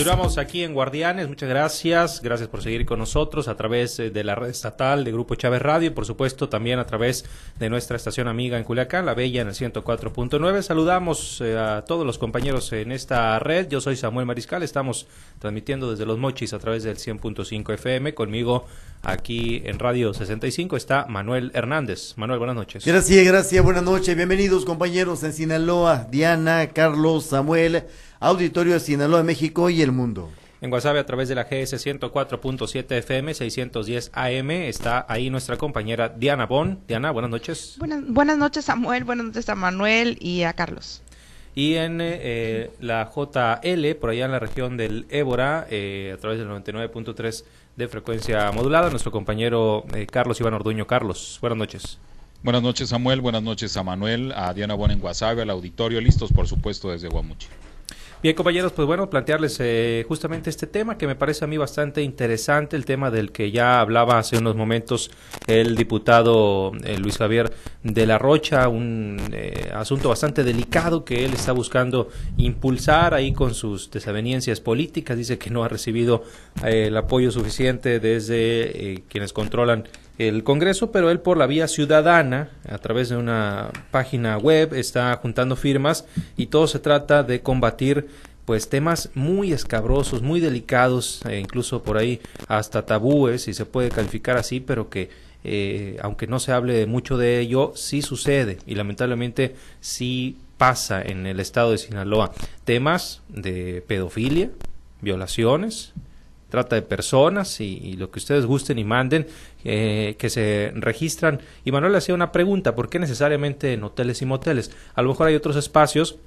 Continuamos aquí en Guardianes, muchas gracias, gracias por seguir con nosotros a través eh, de la red estatal de Grupo Chávez Radio y por supuesto también a través de nuestra estación amiga en Culiacán, La Bella en el 104.9. Saludamos eh, a todos los compañeros en esta red, yo soy Samuel Mariscal, estamos transmitiendo desde Los Mochis a través del 100.5 FM, conmigo aquí en Radio 65 está Manuel Hernández. Manuel, buenas noches. Gracias, gracias, buenas noches, bienvenidos compañeros en Sinaloa, Diana, Carlos, Samuel auditorio de Sinaloa, México y el mundo. En WhatsApp a través de la GS 104.7 FM 610 AM está ahí nuestra compañera Diana Bon. Diana, buenas noches. Buenas, buenas noches Samuel, buenas noches a Manuel y a Carlos. Y en eh, la JL, por allá en la región del Ébora, eh, a través del 99.3 de frecuencia modulada, nuestro compañero eh, Carlos Iván Orduño. Carlos, buenas noches. Buenas noches Samuel, buenas noches a Manuel, a Diana Bon en WhatsApp, al auditorio, listos por supuesto desde Guamuchi. Bien, compañeros, pues bueno, plantearles eh, justamente este tema que me parece a mí bastante interesante, el tema del que ya hablaba hace unos momentos el diputado eh, Luis Javier de la Rocha, un eh, asunto bastante delicado que él está buscando impulsar ahí con sus desavenencias políticas. Dice que no ha recibido el apoyo suficiente desde quienes controlan el Congreso, pero él por la vía ciudadana, a través de una página web, está juntando firmas y todo se trata de combatir pues temas muy escabrosos, muy delicados, e incluso por ahí hasta tabúes, si se puede calificar así, pero que eh, aunque no se hable mucho de ello, sí sucede y lamentablemente sí pasa en el estado de Sinaloa. Temas de pedofilia, violaciones, trata de personas y, lo que ustedes gusten y manden eh, que se registran. Y Manuel hacía una pregunta, ¿por qué necesariamente en hoteles y moteles? A lo mejor hay otros espacios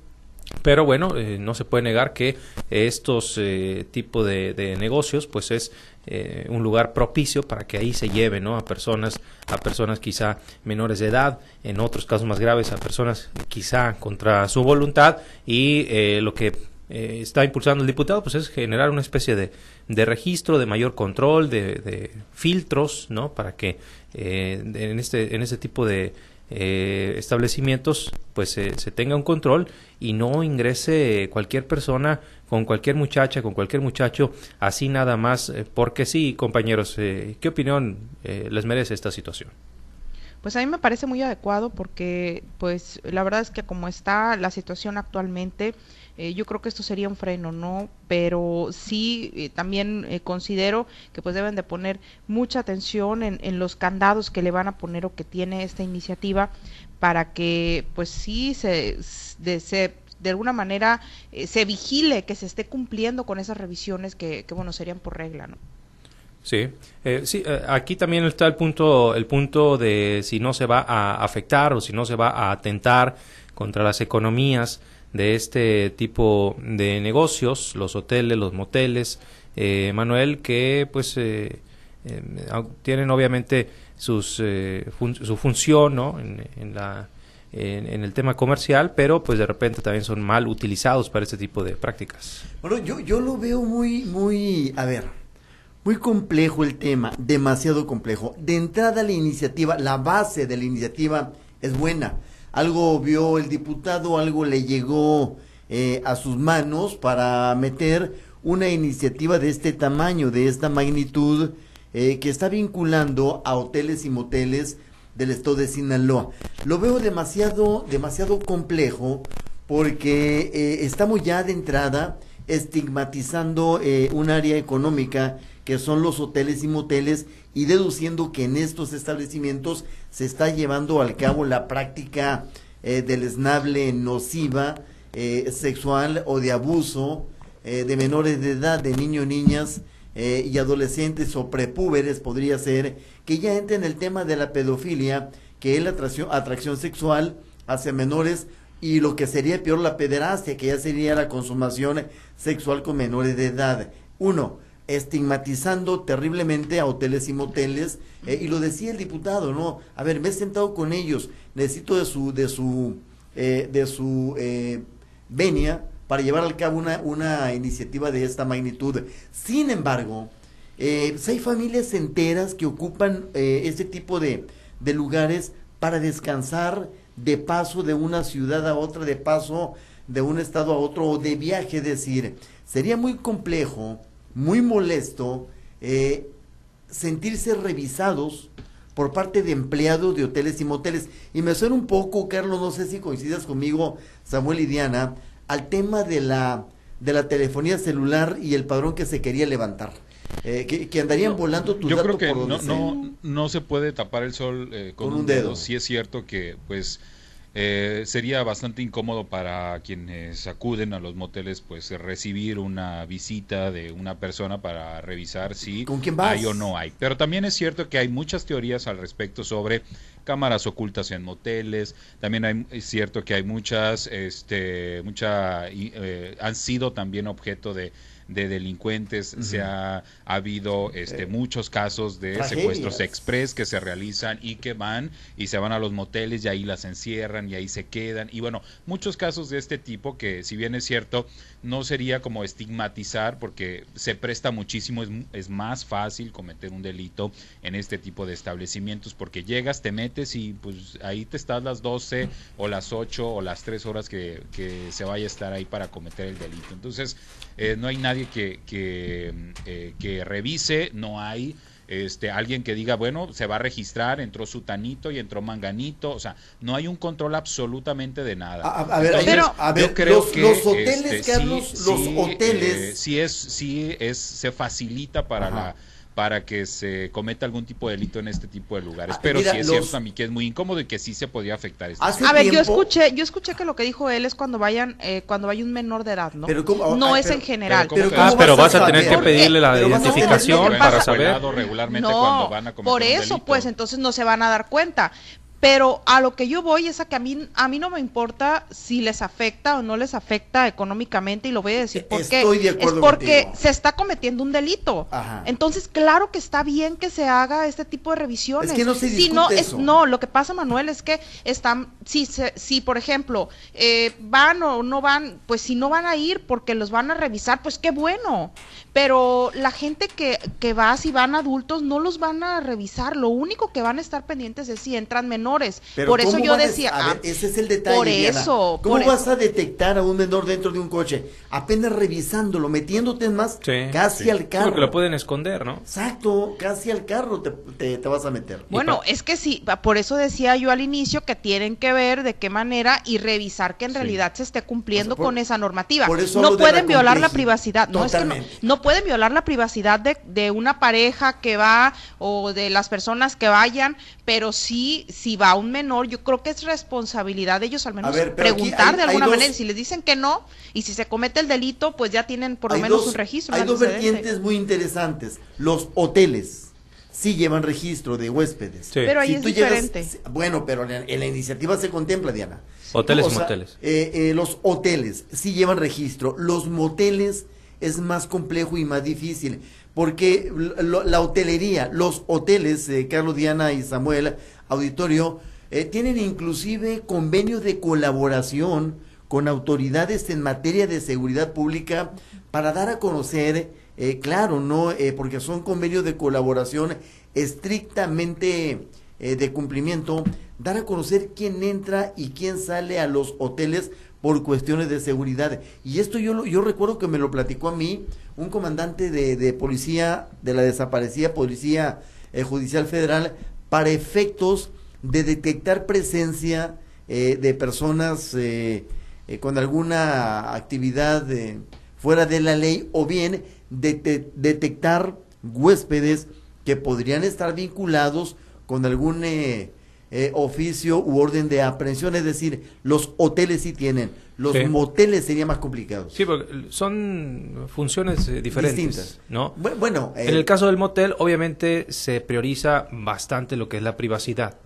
pero bueno, eh, no se puede negar que estos eh, tipos de, negocios, pues es eh, un lugar propicio para que ahí se lleve, ¿no? A personas, a personas quizá menores de edad, en otros casos más graves, a personas quizá contra su voluntad y lo que eh, está impulsando el diputado pues es generar una especie de, de registro, de mayor control, de, de filtros, ¿no? Para que eh, en, este, en este tipo de eh, establecimientos pues se tenga un control y no ingrese cualquier persona con cualquier muchacha, con cualquier muchacho, así nada más, porque sí, compañeros, ¿qué opinión les merece esta situación? Pues a mí me parece muy adecuado porque, pues, la verdad es que como está la situación actualmente, eh, yo creo que esto sería un freno, ¿no? Pero sí eh, también eh, considero que pues deben de poner mucha atención en, en, los candados que le van a poner o que tiene esta iniciativa para que pues sí se, de, se de alguna manera se vigile que se esté cumpliendo con esas revisiones que, bueno serían por regla, ¿no? Sí, sí aquí también está el punto, el punto de si no se va a afectar o si no se va a atentar contra las economías de este tipo de negocios, los hoteles, los moteles, eh, Manuel, que pues eh, eh, tienen obviamente sus, su función ¿no? en, la, en, el tema comercial, pero pues de repente también son mal utilizados para este tipo de prácticas. Bueno, yo, yo lo veo muy, muy, a ver, muy complejo el tema, demasiado complejo. De entrada la iniciativa, la base de la iniciativa es buena algo vio el diputado, algo le llegó eh, a sus manos para meter una iniciativa de este tamaño, de esta magnitud, eh, que está vinculando a hoteles y moteles del estado de Sinaloa. Lo veo demasiado, demasiado complejo porque eh, estamos ya de entrada estigmatizando un área económica que son los hoteles y moteles, y deduciendo que en estos establecimientos se está llevando al cabo la práctica eh, del esnable nociva, eh, sexual o de abuso eh, de menores de edad, de niños, niñas y adolescentes o prepúberes, podría ser, que ya entra en el tema de la pedofilia, que es la atracción, atracción sexual hacia menores y lo que sería peor la pederastia, que ya sería la consumación sexual con menores de edad. Uno, estigmatizando terriblemente a hoteles y moteles eh, y lo decía el diputado no a ver me he sentado con ellos necesito de su de su eh, de su eh, venia para llevar al cabo una, una iniciativa de esta magnitud. Sin embargo pues hay familias enteras que ocupan este tipo de, de lugares para descansar de paso de una ciudad a otra de paso de un estado a otro o de viaje, es decir, sería muy complejo, muy molesto eh, sentirse revisados por parte de empleados de hoteles y moteles. Y me suena un poco, Carlos, no sé si coincidas conmigo, Samuel y Diana, al tema de la, de la telefonía celular y el padrón que se quería levantar. Eh, que, andarían volando tus Yo creo que no, no, no, se puede tapar el sol eh, con, un, dedo. Sí es cierto que, pues, eh, sería bastante incómodo para quienes acuden a los moteles, pues recibir una visita de una persona para revisar si hay o no hay. Pero también es cierto que hay muchas teorías al respecto sobre cámaras ocultas en moteles. También hay, es cierto que hay muchas, este, mucha, eh, han sido también objeto de de delincuentes, se ha, habido este, muchos casos de secuestros express que se realizan y que van y se van a los moteles y ahí las encierran y ahí se quedan. Y bueno, muchos casos de este tipo que si bien es cierto, no sería como estigmatizar porque se presta muchísimo, es, es más fácil cometer un delito en este tipo de establecimientos porque llegas, te metes y pues ahí te estás las 12 o las 8 o las 3 horas que, que se vaya a estar ahí para cometer el delito. Entonces, eh, no hay nadie que, que, eh, que revise, no hay este alguien que diga, bueno, se va a registrar, entró sutanito y entró manganito, o sea, no hay un control absolutamente de nada. A, ver, pero, a ver, creo los, que los hoteles, este, Carlos, los hoteles, eh, sí es, sí es, se facilita para la para que se cometa algún tipo de delito en este tipo de lugares. Ah, Pero sí es cierto a mí que es muy incómodo y que sí se podía afectar. Este a ver, yo escuché, yo escuché que lo que dijo él es cuando vayan, eh, cuando vaya un menor de edad, ¿no? no es en general. Pero, ah, pero vas a tener que pedirle la identificación para saber. Regularmente no, cuando van a por eso, pues entonces no se van a dar cuenta. Pero a lo que yo voy es a que a mí, a mí no me importa si les afecta o no les afecta económicamente y lo voy a decir porque es porque se está cometiendo un delito. Entonces, claro que está bien que se haga este tipo de revisiones. Es que no se si no, es, no, lo que pasa, Manuel, es que están, si, si por ejemplo, eh, van o no van, pues si no van a ir porque los van a revisar, pues qué bueno. Pero la gente que, que va, si van adultos, no los van a revisar. Lo único que van a estar pendientes es si entran menores por eso yo decía, ah, ese es el detalle. Por eso. ¿Cómo vas a detectar a un menor dentro de un coche? Apenas revisándolo, metiéndote más casi al carro. Porque lo pueden esconder, ¿no? Exacto, casi al carro te, te, vas a meter. Bueno, es que sí, por eso decía yo al inicio que tienen que ver de qué manera y revisar que en realidad se esté cumpliendo con esa normativa. no pueden violar la privacidad, no es que no, no, pueden violar la privacidad de, de una pareja que va o de las personas que vayan, pero sí, si va un menor, yo creo que es responsabilidad de ellos al menos preguntar de alguna manera. Si les dicen que no, y si se comete el delito, pues ya tienen por lo menos un registro. Hay dos vertientes muy interesantes. Los hoteles sí llevan registro de huéspedes. Pero ahí es diferente. bueno, pero en la, iniciativa se contempla, Diana. Hoteles y moteles. Eh, eh, los hoteles sí llevan registro. Los moteles es más complejo y más difícil porque la hotelería, los hoteles, eh, Carlos, Diana y Samuel, auditorio, eh, tienen inclusive convenios de colaboración con autoridades en materia de seguridad pública para dar a conocer, eh, claro, no, porque son convenios de colaboración estrictamente de cumplimiento, dar a conocer quién entra y quién sale a los hoteles por cuestiones de seguridad. Y esto yo, yo recuerdo que me lo platicó a mí un comandante de, de policía, de la desaparecida Policía eh, Judicial Federal, para efectos de detectar presencia eh, de personas eh, con alguna actividad fuera de la ley o bien de, detectar huéspedes que podrían estar vinculados con algún eh, oficio u orden de aprehensión, es decir, los hoteles sí tienen, los moteles sería más complicado. Sí, porque son funciones eh, diferentes, ¿no? Bueno, en el eh, caso del motel, obviamente se prioriza bastante lo que es la privacidad,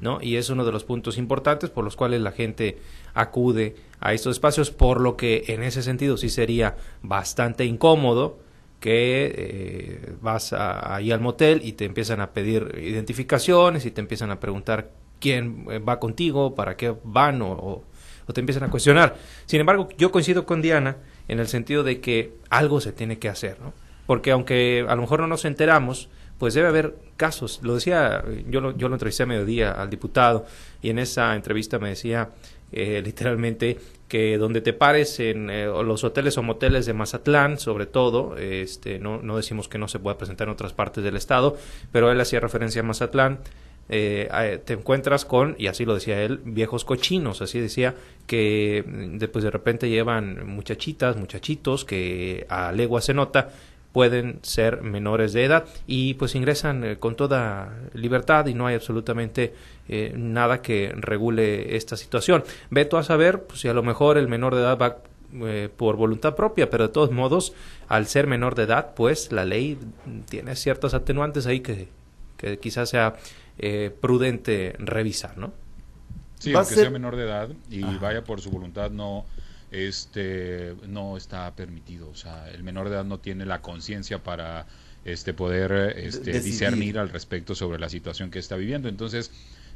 ¿no? Y es uno de los puntos importantes por los cuales la gente acude a estos espacios, por lo que en ese sentido sí sería bastante incómodo que vas ahí al motel y te empiezan a pedir identificaciones y te empiezan a preguntar quién eh, va contigo, para qué van o, te empiezan a cuestionar. Sin embargo, yo coincido con Diana en el sentido de que algo se tiene que hacer, ¿no? Porque aunque a lo mejor no nos enteramos, pues debe haber casos. Lo decía, yo lo, yo lo entrevisté a mediodía al diputado y en esa entrevista me decía eh, literalmente que donde te pares en eh, los hoteles o moteles de Mazatlán, sobre todo, este, no, no decimos que no se pueda presentar en otras partes del estado, pero él hacía referencia a Mazatlán, eh, te encuentras con, y así lo decía él, viejos cochinos, así decía, que después de repente llevan muchachitas, muchachitos, que a legua se nota, pueden ser menores de edad y pues ingresan eh, con toda libertad y no hay absolutamente eh, nada que regule esta situación. Veto a saber pues, si a lo mejor el menor de edad va eh, por voluntad propia, pero de todos modos, al ser menor de edad, pues la ley tiene ciertas atenuantes ahí que, que quizás sea prudente revisar, ¿no? Sí, aunque sea menor de edad y vaya por su voluntad, no este no está permitido. O sea, el menor de edad no tiene la conciencia para este poder este, discernir al respecto sobre la situación que está viviendo. Entonces,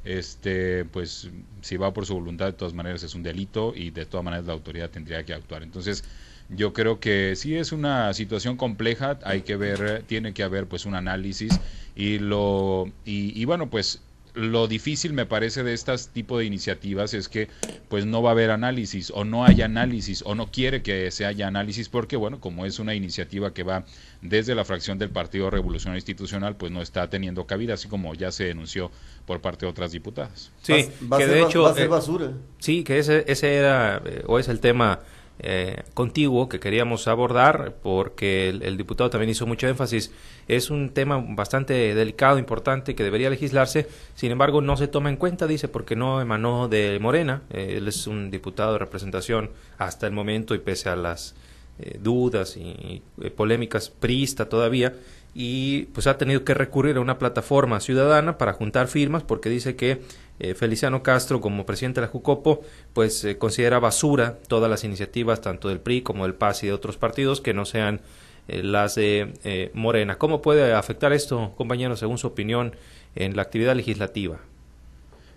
este pues si va por su voluntad de todas maneras es un delito y de todas maneras la autoridad tendría que actuar. Entonces, yo creo que sí es una situación compleja, hay que ver, tiene que haber pues un análisis y lo y, y bueno, pues lo difícil me parece de estas tipo de iniciativas es que pues no va a haber análisis o no hay análisis o no quiere que se haya análisis porque bueno como es una iniciativa que va desde la fracción del Partido Revolucionario Institucional pues no está teniendo cabida así como ya se denunció por parte de otras diputadas. Sí que de hecho eh, basura. sí que ese ese era eh, o es el tema eh, contiguo que queríamos abordar porque el, diputado también hizo mucho énfasis. Es un tema bastante delicado, importante, que debería legislarse. Sin embargo, no se toma en cuenta, dice, porque no emanó de Morena. Eh, él es un diputado de representación hasta el momento y pese a las eh, dudas y, polémicas prista todavía y pues ha tenido que recurrir a una plataforma ciudadana para juntar firmas porque dice que eh, Feliciano Castro como presidente de la Jucopo pues eh, considera basura todas las iniciativas tanto del PRI como del PAS y de otros partidos que no sean eh, las de Morena. ¿Cómo puede afectar esto, compañeros, según su opinión, en la actividad legislativa?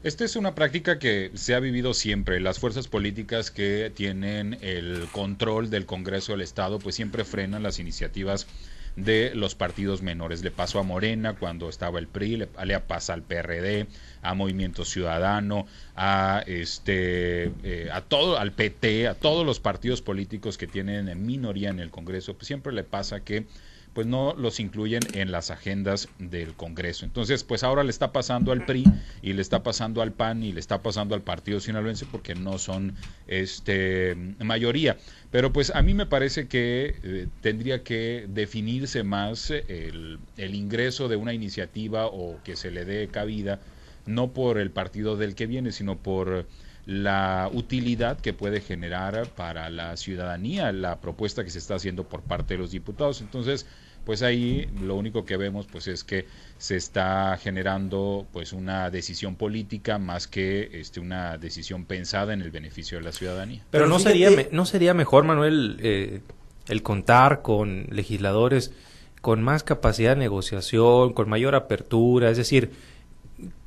Esta es una práctica que se ha vivido siempre. Las fuerzas políticas que tienen el control del Congreso del Estado, pues siempre frenan las iniciativas de los partidos menores. Le pasó a Morena cuando estaba el PRI, le, pasa al PRD, a Movimiento Ciudadano, a este, eh, a todo, al PT, a todos los partidos políticos que tienen minoría en el Congreso. Pues siempre le pasa que pues no los incluyen en las agendas del Congreso. Entonces, pues ahora le está pasando al PRI y le está pasando al PAN y le está pasando al Partido Sinaloense porque no son este mayoría. Pero pues a mí me parece que eh, tendría que definirse más el, el ingreso de una iniciativa o que se le dé cabida no por el partido del que viene, sino por la utilidad que puede generar para la ciudadanía la propuesta que se está haciendo por parte de los diputados. Entonces, pues ahí lo único que vemos pues es que se está generando pues una decisión política más que este una decisión pensada en el beneficio de la ciudadanía. Pero, no sería no sería mejor Manuel eh, el contar con legisladores con más capacidad de negociación, con mayor apertura, es decir,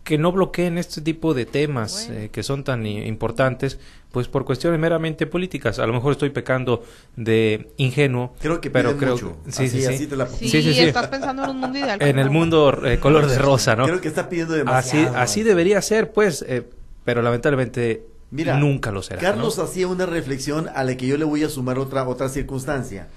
que no bloqueen este tipo de temas eh, que son tan importantes, pues por cuestiones meramente políticas. A lo mejor estoy pecando de ingenuo, creo que pero creo mucho. Sí, sí, sí. sí, sí, estás pensando en un mundo ideal. En el mundo eh, color de rosa, ¿no? Creo que está pidiendo demasiado. Así, así debería ser, pues, eh, pero lamentablemente nunca lo será. Carlos hacía una reflexión a la que yo le voy a sumar otra otra circunstancia.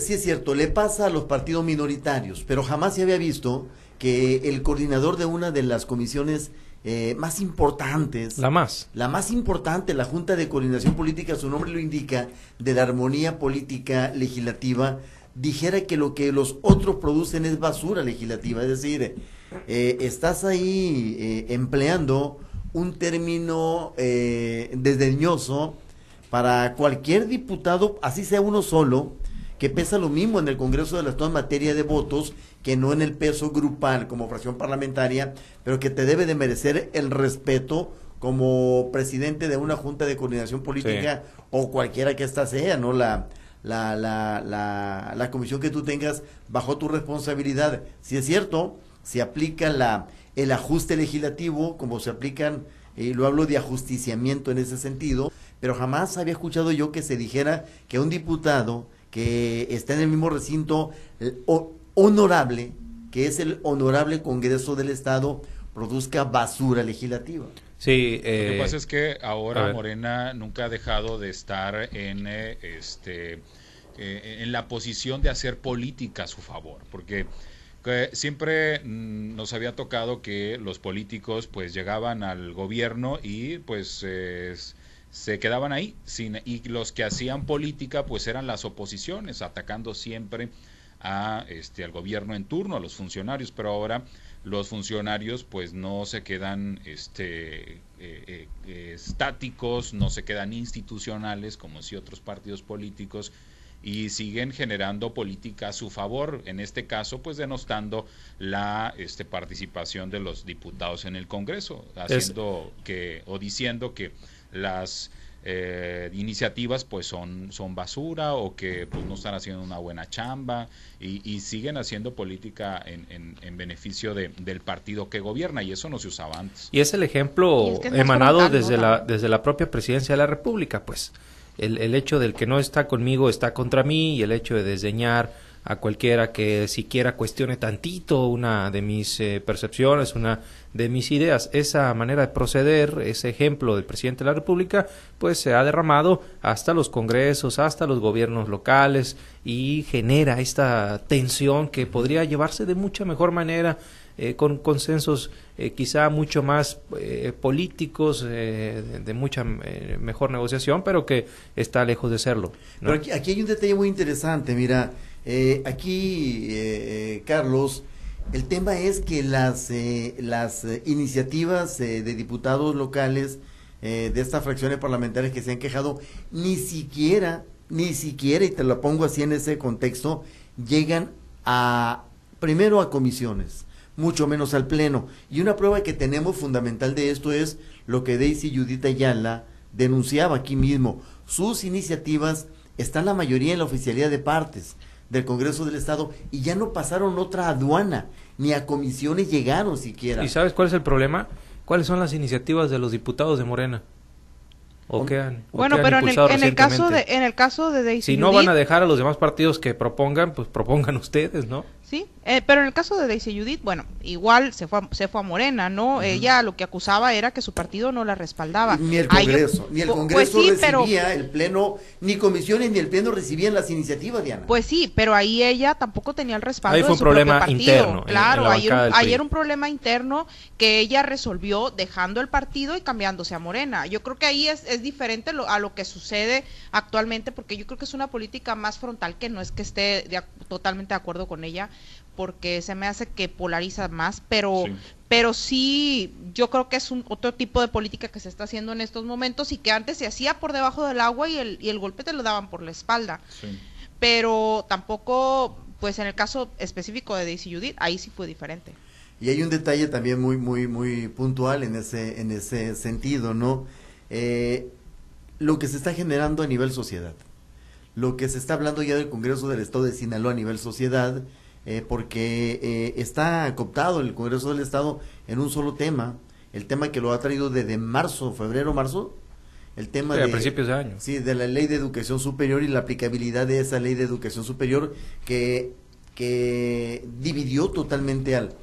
Sí es cierto, le pasa a los partidos minoritarios, pero jamás se había visto que el coordinador de una de las comisiones eh, más importantes. La más. La más importante, la Junta de Coordinación Política, su nombre lo indica, de la armonía política legislativa, dijera que lo que los otros producen es basura legislativa. Es decir, eh, estás ahí eh, empleando un término desdeñoso para cualquier diputado, así sea uno solo, que pesa lo mismo en el Congreso de las en materia de votos que no en el peso grupal como fracción parlamentaria, pero que te debe de merecer el respeto como presidente de una junta de coordinación política o cualquiera que ésta sea, ¿no? La, la, la, la, la comisión que tú tengas bajo tu responsabilidad. Si es cierto, se aplica la, el ajuste legislativo, como se aplican, y lo hablo de ajusticiamiento en ese sentido, pero jamás había escuchado yo que se dijera que un diputado que está en el mismo recinto o, honorable, que es el honorable Congreso del Estado, produzca basura legislativa. Sí, Lo que pasa es que ahora Morena nunca ha dejado de estar en este en la posición de hacer política a su favor, porque siempre mm, nos había tocado que los políticos pues llegaban al gobierno y pues se quedaban ahí sin, y los que hacían política pues eran las oposiciones atacando siempre a este al gobierno en turno a los funcionarios pero ahora los funcionarios pues no se quedan este eh, eh, estáticos no se quedan institucionales como si otros partidos políticos y siguen generando política a su favor, en este caso pues denostando la este, participación de los diputados en el Congreso, haciendo que o diciendo que las eh, iniciativas pues son, son basura o que pues no están haciendo una buena chamba y, siguen haciendo política en, en, beneficio de, del partido que gobierna y eso no se usaba antes. Y es el ejemplo emanado desde, la, desde la propia presidencia de la República, pues. El, el hecho del que no está conmigo está contra mí y el hecho de desdeñar a cualquiera que siquiera cuestione tantito una de mis eh, percepciones, una de mis ideas. Esa manera de proceder, ese ejemplo del presidente de la República, pues se ha derramado hasta los congresos, hasta los gobiernos locales y genera esta tensión que podría llevarse de mucha mejor manera eh, con consensos eh, quizá mucho más eh, políticos, de, mucha mejor negociación, pero que está lejos de serlo. Pero aquí, aquí, hay un detalle muy interesante, mira, aquí, Carlos, el tema es que las, las iniciativas de diputados locales de estas fracciones parlamentarias que se han quejado, ni siquiera, ni siquiera, y te lo pongo así en ese contexto, llegan a, primero a comisiones mucho menos al Pleno. Y una prueba que tenemos fundamental de esto es lo que Daisy Judith Ayala denunciaba aquí mismo. Sus iniciativas están la mayoría en la oficialidad de partes del Congreso del Estado y ya no pasaron otra aduana, ni a comisiones llegaron siquiera. ¿Y sabes cuál es el problema? ¿Cuáles son las iniciativas de los diputados de Morena? ¿O han, bueno, pero en el, caso de en el caso de Daisy Si no van a dejar a los demás partidos que propongan, pues propongan ustedes, ¿no? Sí, eh, pero en el caso de Daisy Judith, bueno, igual se fue a, se fue a Morena, ¿no? Ella lo que acusaba era que su partido no la respaldaba. Ni el Congreso, ni el pues Congreso recibía el Pleno, ni comisiones ni el Pleno recibían las iniciativas, Diana. Pues sí, pero ahí ella tampoco tenía el respaldo ahí fue de su un problema propio partido. Interno, claro, ayer, un problema interno que ella resolvió dejando el partido y cambiándose a Morena. Yo creo que ahí es, es diferente a lo que sucede actualmente, porque yo creo que es una política más frontal que no es que esté totalmente de acuerdo con ella porque se me hace que polariza más, pero sí. pero sí yo creo que es un otro tipo de política que se está haciendo en estos momentos y que antes se hacía por debajo del agua y el, y el golpe te lo daban por la espalda. Pero tampoco, pues en el caso específico de Daisy Judith, ahí sí fue diferente. Y hay un detalle también muy, muy, muy puntual en ese, en ese sentido, ¿no? Eh, lo que se está generando a nivel sociedad. Lo que se está hablando ya del Congreso del Estado de Sinaloa a nivel sociedad, eh, porque eh, está cooptado el Congreso del Estado en un solo tema, el tema que lo ha traído desde marzo, febrero, marzo, el tema de, principios de año. Sí, de la ley de educación superior y la aplicabilidad de esa ley de educación superior que, que dividió totalmente al,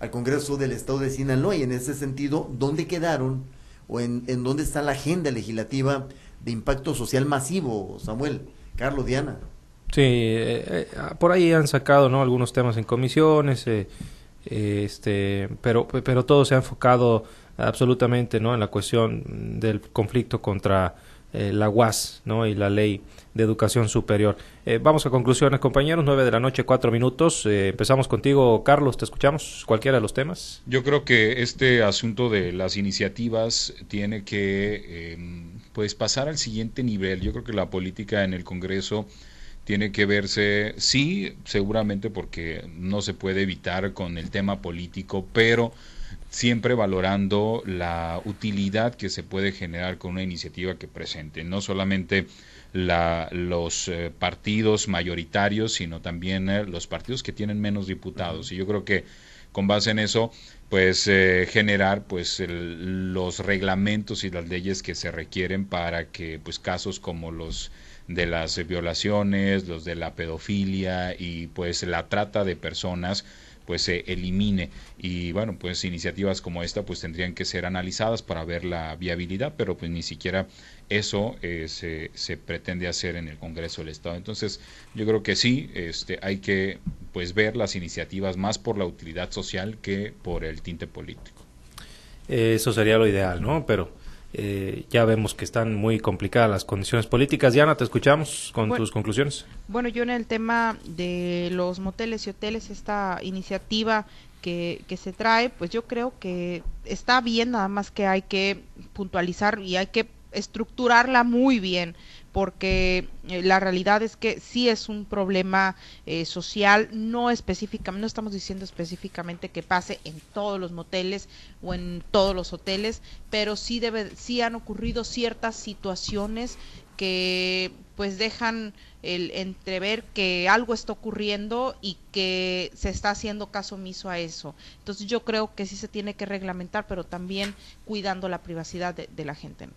al Congreso del Estado de Sinaloa y en ese sentido, ¿dónde quedaron o en, en dónde está la agenda legislativa de impacto social masivo, Samuel, Carlos, Diana? Sí, eh, eh, por ahí han sacado ¿no? algunos temas en comisiones, eh, este, pero, pero todo se ha enfocado absolutamente ¿no? en la cuestión del conflicto contra la UAS ¿no? y la ley de educación superior. vamos a conclusiones, compañeros, nueve de la noche, cuatro minutos. empezamos contigo, Carlos, te escuchamos, cualquiera de los temas. Yo creo que este asunto de las iniciativas tiene que em, pues pasar al siguiente nivel. Yo creo que la política en el Congreso tiene que verse, sí, seguramente porque no se puede evitar con el tema político, pero siempre valorando la utilidad que se puede generar con una iniciativa que presente, no solamente la, los eh, partidos mayoritarios, sino también eh, los partidos que tienen menos diputados. Y yo creo que con base en eso, pues eh, generar pues los reglamentos y las leyes que se requieren para que pues casos como los de las violaciones, los de la pedofilia y pues la trata de personas pues se elimine. Y bueno pues iniciativas como esta pues tendrían que ser analizadas para ver la viabilidad pero pues ni siquiera eso eh, se, se, pretende hacer en el Congreso del Estado. Entonces yo creo que sí este hay que pues ver las iniciativas más por la utilidad social que por el tinte político. Eso sería lo ideal no pero eh, ya vemos que están muy complicadas las condiciones políticas. Diana, te escuchamos con tus conclusiones. Bueno, yo en el tema de los moteles y hoteles, esta iniciativa que, que se trae, pues yo creo que está bien, nada más que hay que puntualizar y hay que estructurarla muy bien porque eh, la realidad es que sí es un problema eh, social, no específicamente, no estamos diciendo específicamente que pase en todos los moteles o en todos los hoteles, pero sí debe, sí han ocurrido ciertas situaciones que pues dejan el entrever que algo está ocurriendo y que se está haciendo caso omiso a eso. Entonces yo creo que sí se tiene que reglamentar, pero también cuidando la privacidad de, de la gente.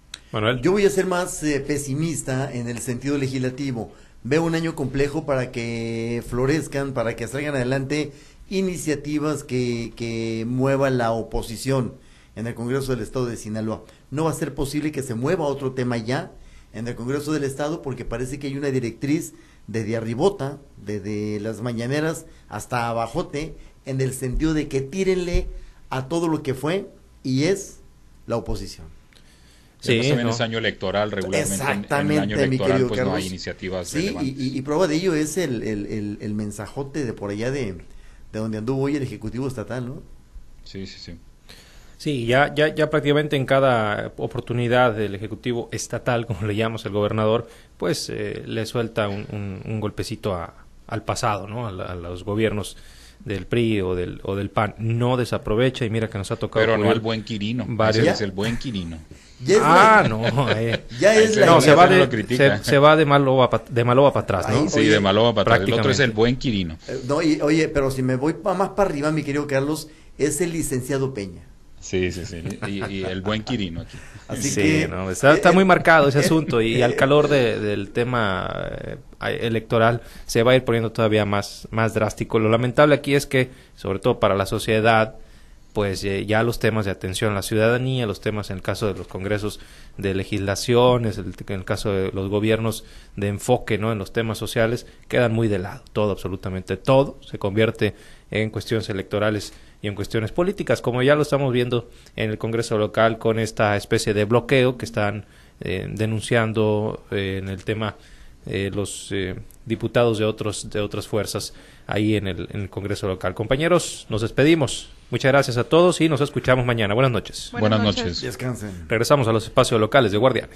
Yo voy a ser más eh, pesimista en el sentido legislativo. Veo un año complejo para que florezcan, para que salgan adelante iniciativas que, que muevan la oposición en el Congreso del Estado de Sinaloa. No va a ser posible que se mueva otro tema ya en el Congreso del Estado porque parece que hay una directriz desde arribota, desde las mañaneras hasta abajote, en el sentido de que tírenle a todo lo que fue y es la oposición. Sí, no. es año electoral regularmente. Exactamente, en, el año electoral, pues no hay iniciativas sí, y, y, prueba de ello es el, el, el, mensajote de por allá de, de donde anduvo hoy el Ejecutivo Estatal, ¿no? Sí, sí, sí. Sí, ya, ya, ya prácticamente en cada oportunidad del Ejecutivo Estatal, como le llamamos el gobernador, pues eh, le suelta un, un, golpecito a, al pasado, ¿no? A, a los gobiernos del PRI o del, o del PAN no desaprovecha y mira que nos ha tocado. Pero no el buen Quirino. Varios. Es el buen Quirino. Ah, no. Eh. Ya es la no, se va, de, se, va de Maloba de Maloba para atrás, ¿no? sí, de Maloba para atrás. El otro es el buen Quirino. Eh, no, y, oye, pero si me voy más para arriba, mi querido Carlos, es el licenciado Peña. Sí, sí, sí. Y, el buen Quirino aquí. Así que, no, está, está, muy marcado ese asunto y, al calor de, del tema eh, electoral se va a ir poniendo todavía más, más drástico. Lo lamentable aquí es que, sobre todo para la sociedad, pues eh, ya los temas de atención a la ciudadanía, los temas en el caso de los congresos de legislaciones, en el caso de los gobiernos de enfoque ¿no? en los temas sociales, quedan muy de lado. Todo, absolutamente todo, se convierte en cuestiones electorales y en cuestiones políticas, como ya lo estamos viendo en el Congreso local con esta especie de bloqueo que están eh, denunciando eh, en el tema eh, los diputados de otros de otras fuerzas ahí en el, en el Congreso local. Compañeros, nos despedimos. Muchas gracias a todos y nos escuchamos mañana. Buenas noches. Buenas, noches. Descansen. Regresamos a los espacios locales de Guardianes.